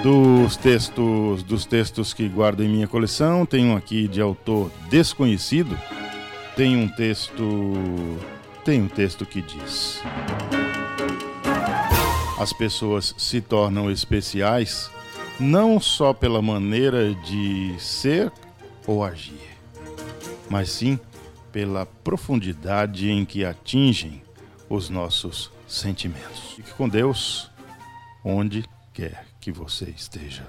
Dos textos, dos textos que guardo em minha coleção, tem um aqui de autor desconhecido. Tem um texto, tem um texto que diz: As pessoas se tornam especiais não só pela maneira de ser ou agir, mas sim pela profundidade em que atingem os nossos sentimentos. Fique com Deus onde quer que você esteja.